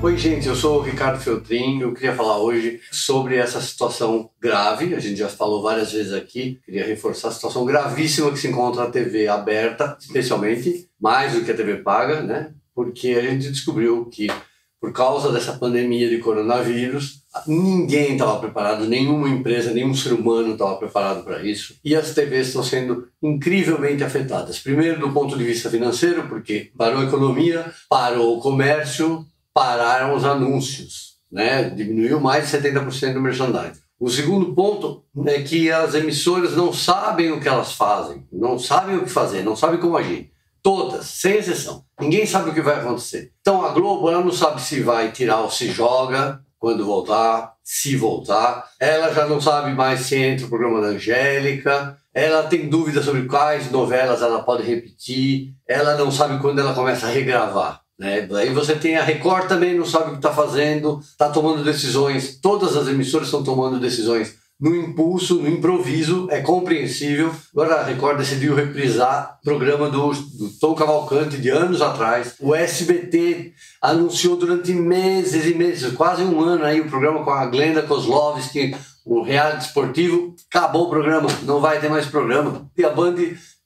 Oi, gente, eu sou o Ricardo Feltrin. Eu queria falar hoje sobre essa situação grave. A gente já falou várias vezes aqui. Queria reforçar a situação gravíssima que se encontra a TV aberta, especialmente, mais do que a TV paga, né? Porque a gente descobriu que, por causa dessa pandemia de coronavírus, ninguém estava preparado, nenhuma empresa, nenhum ser humano estava preparado para isso. E as TVs estão sendo incrivelmente afetadas. Primeiro, do ponto de vista financeiro, porque parou a economia, parou o comércio, pararam os anúncios, né? diminuiu mais de 70% do merchandising. O segundo ponto é que as emissoras não sabem o que elas fazem, não sabem o que fazer, não sabem como agir. Todas, sem exceção. Ninguém sabe o que vai acontecer. Então a Globo ela não sabe se vai tirar ou se joga quando voltar, se voltar. Ela já não sabe mais se entra o programa da Angélica. Ela tem dúvidas sobre quais novelas ela pode repetir. Ela não sabe quando ela começa a regravar. Né? Aí você tem a Record também, não sabe o que está fazendo, está tomando decisões, todas as emissoras estão tomando decisões no impulso, no improviso, é compreensível. Agora a Record decidiu reprisar o programa do, do Tom Cavalcante de anos atrás. O SBT anunciou durante meses e meses, quase um ano aí, o programa com a Glenda Kozlovski, o reality esportivo. Acabou o programa, não vai ter mais programa. E a Band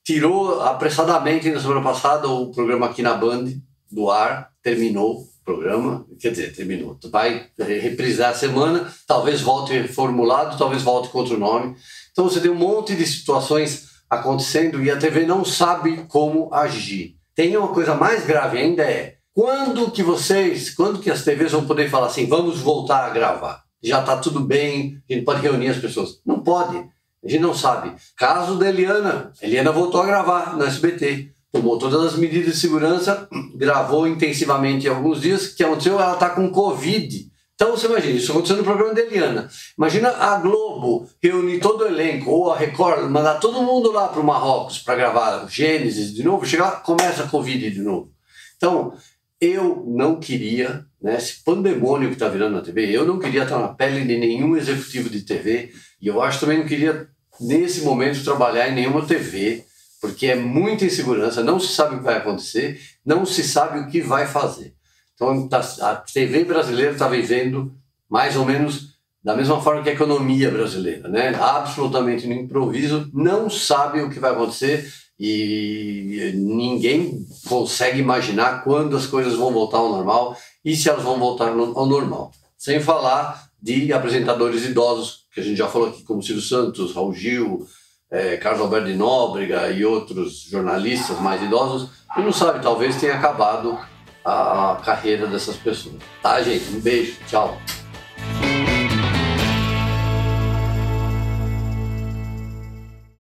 tirou apressadamente na semana passada o programa aqui na Band do ar, terminou o programa, quer dizer, terminou. Vai reprisar a semana, talvez volte reformulado, talvez volte com outro nome. Então você tem um monte de situações acontecendo e a TV não sabe como agir. Tem uma coisa mais grave ainda é quando que vocês, quando que as TVs vão poder falar assim, vamos voltar a gravar? Já está tudo bem, a gente pode reunir as pessoas. Não pode, a gente não sabe. Caso da Eliana, a Eliana voltou a gravar no SBT tomou todas as medidas de segurança, gravou intensivamente alguns dias. O que aconteceu? Ela está com Covid. Então você imagina, isso aconteceu no programa da Eliana. Imagina a Globo reunir todo o elenco, ou a Record, mandar todo mundo lá para o Marrocos para gravar Gênesis de novo, chegar lá, começa a Covid de novo. Então, eu não queria, né, esse pandemônio que está virando na TV, eu não queria estar na pele de nenhum executivo de TV, e eu acho também não queria, nesse momento, trabalhar em nenhuma TV porque é muita insegurança, não se sabe o que vai acontecer, não se sabe o que vai fazer. Então tá, a TV brasileira está vivendo mais ou menos da mesma forma que a economia brasileira, né? Absolutamente no improviso, não sabe o que vai acontecer e ninguém consegue imaginar quando as coisas vão voltar ao normal e se elas vão voltar ao normal. Sem falar de apresentadores idosos, que a gente já falou aqui, como Silvio Santos, Raul Gil, é, Carlos Alberto de Nóbrega e outros jornalistas mais idosos, não sabe, talvez tenha acabado a, a carreira dessas pessoas. Tá, gente? Um beijo, tchau.